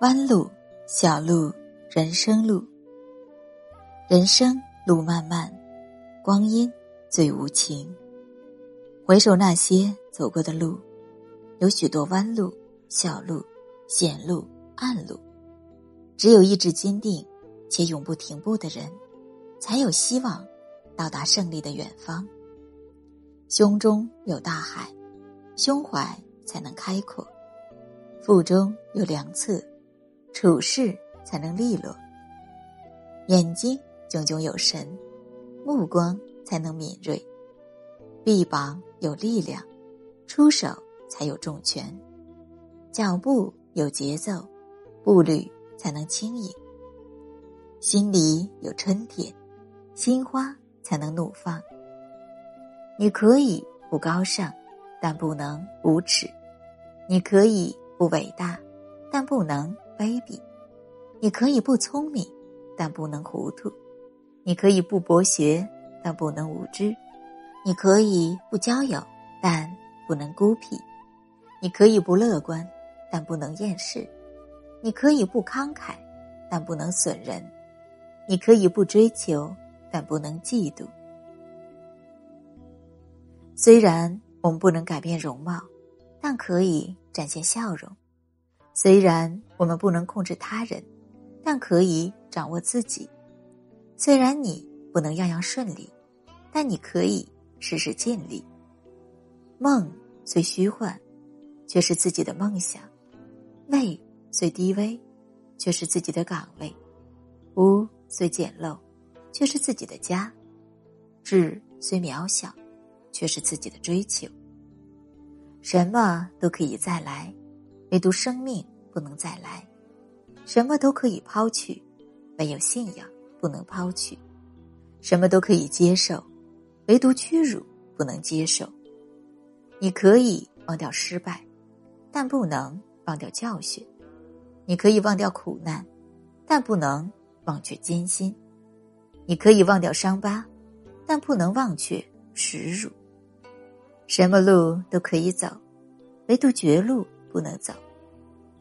弯路，小路，人生路。人生路漫漫，光阴最无情。回首那些走过的路，有许多弯路、小路、险路、暗路。只有意志坚定且永不停步的人，才有希望到达胜利的远方。胸中有大海，胸怀才能开阔；腹中有良策。处事才能利落，眼睛炯炯有神，目光才能敏锐；臂膀有力量，出手才有重拳；脚步有节奏，步履才能轻盈；心里有春天，心花才能怒放。你可以不高尚，但不能无耻；你可以不伟大，但不能。卑鄙，你可以不聪明，但不能糊涂；你可以不博学，但不能无知；你可以不交友，但不能孤僻；你可以不乐观，但不能厌世；你可以不慷慨，但不能损人；你可以不追求，但不能嫉妒。虽然我们不能改变容貌，但可以展现笑容。虽然我们不能控制他人，但可以掌握自己；虽然你不能样样顺利，但你可以事事尽力。梦虽虚幻，却是自己的梦想；位虽低微，却是自己的岗位；屋虽简陋，却是自己的家；志虽渺小，却是自己的追求。什么都可以再来。唯独生命不能再来，什么都可以抛去，唯有信仰不能抛去；什么都可以接受，唯独屈辱不能接受。你可以忘掉失败，但不能忘掉教训；你可以忘掉苦难，但不能忘却艰辛；你可以忘掉伤疤，但不能忘却耻辱。什么路都可以走，唯独绝路不能走。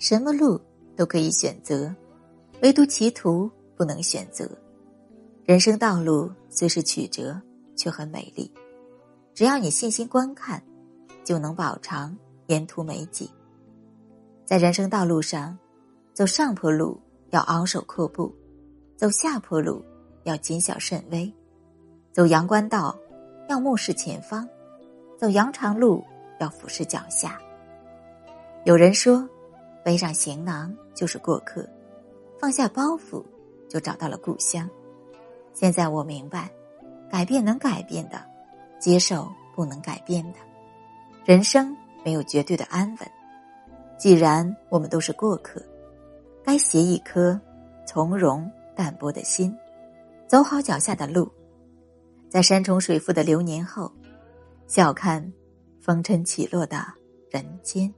什么路都可以选择，唯独歧途不能选择。人生道路虽是曲折，却很美丽。只要你细心观看，就能饱尝沿途美景。在人生道路上，走上坡路要昂首阔步，走下坡路要谨小慎微，走阳关道要目视前方，走羊肠路要俯视脚下。有人说。背上行囊就是过客，放下包袱就找到了故乡。现在我明白，改变能改变的，接受不能改变的。人生没有绝对的安稳。既然我们都是过客，该携一颗从容淡泊的心，走好脚下的路，在山重水复的流年后，笑看风尘起落的人间。